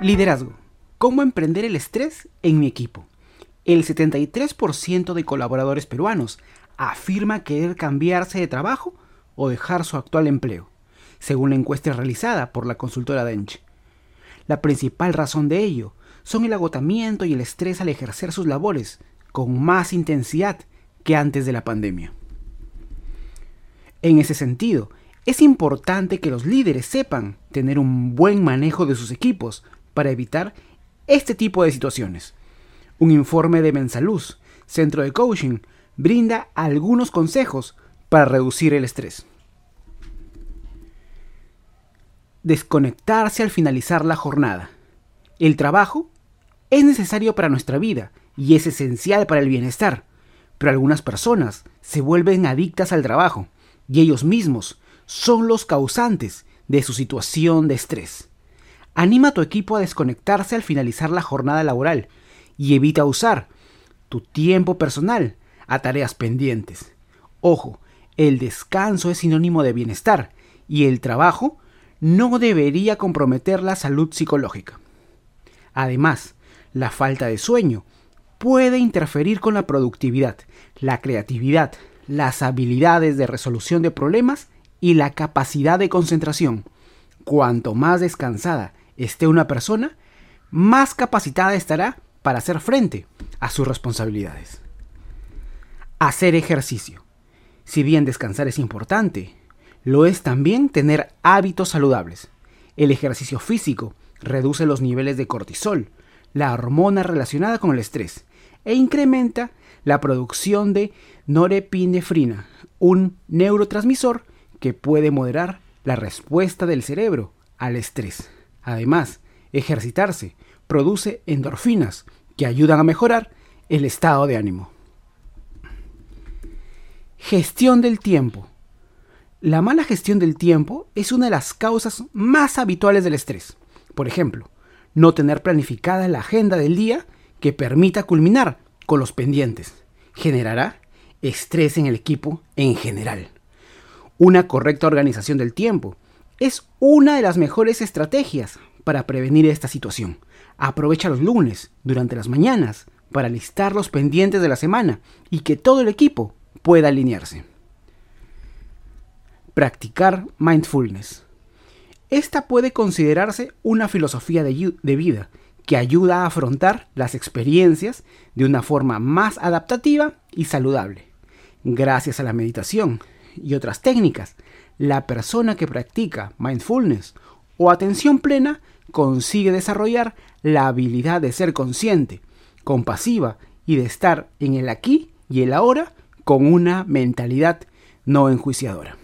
Liderazgo. ¿Cómo emprender el estrés en mi equipo? El 73% de colaboradores peruanos afirma querer cambiarse de trabajo o dejar su actual empleo, según la encuesta realizada por la consultora Dench. La principal razón de ello son el agotamiento y el estrés al ejercer sus labores con más intensidad que antes de la pandemia. En ese sentido, es importante que los líderes sepan tener un buen manejo de sus equipos para evitar este tipo de situaciones. Un informe de Mensaluz, Centro de Coaching, brinda algunos consejos para reducir el estrés. Desconectarse al finalizar la jornada. El trabajo es necesario para nuestra vida y es esencial para el bienestar, pero algunas personas se vuelven adictas al trabajo y ellos mismos son los causantes de su situación de estrés. Anima a tu equipo a desconectarse al finalizar la jornada laboral y evita usar tu tiempo personal a tareas pendientes. Ojo, el descanso es sinónimo de bienestar y el trabajo no debería comprometer la salud psicológica. Además, la falta de sueño puede interferir con la productividad, la creatividad, las habilidades de resolución de problemas y la capacidad de concentración. Cuanto más descansada esté una persona, más capacitada estará para hacer frente a sus responsabilidades. Hacer ejercicio. Si bien descansar es importante, lo es también tener hábitos saludables. El ejercicio físico reduce los niveles de cortisol, la hormona relacionada con el estrés, e incrementa la producción de norepinefrina, un neurotransmisor que puede moderar la respuesta del cerebro al estrés. Además, ejercitarse produce endorfinas que ayudan a mejorar el estado de ánimo. Gestión del tiempo. La mala gestión del tiempo es una de las causas más habituales del estrés. Por ejemplo, no tener planificada la agenda del día que permita culminar con los pendientes. Generará estrés en el equipo en general. Una correcta organización del tiempo es una de las mejores estrategias para prevenir esta situación. Aprovecha los lunes durante las mañanas para listar los pendientes de la semana y que todo el equipo pueda alinearse. Practicar mindfulness. Esta puede considerarse una filosofía de, vida que ayuda a afrontar las experiencias de una forma más adaptativa y saludable. Gracias a la meditación, y otras técnicas, la persona que practica mindfulness o atención plena consigue desarrollar la habilidad de ser consciente, compasiva y de estar en el aquí y el ahora con una mentalidad no enjuiciadora.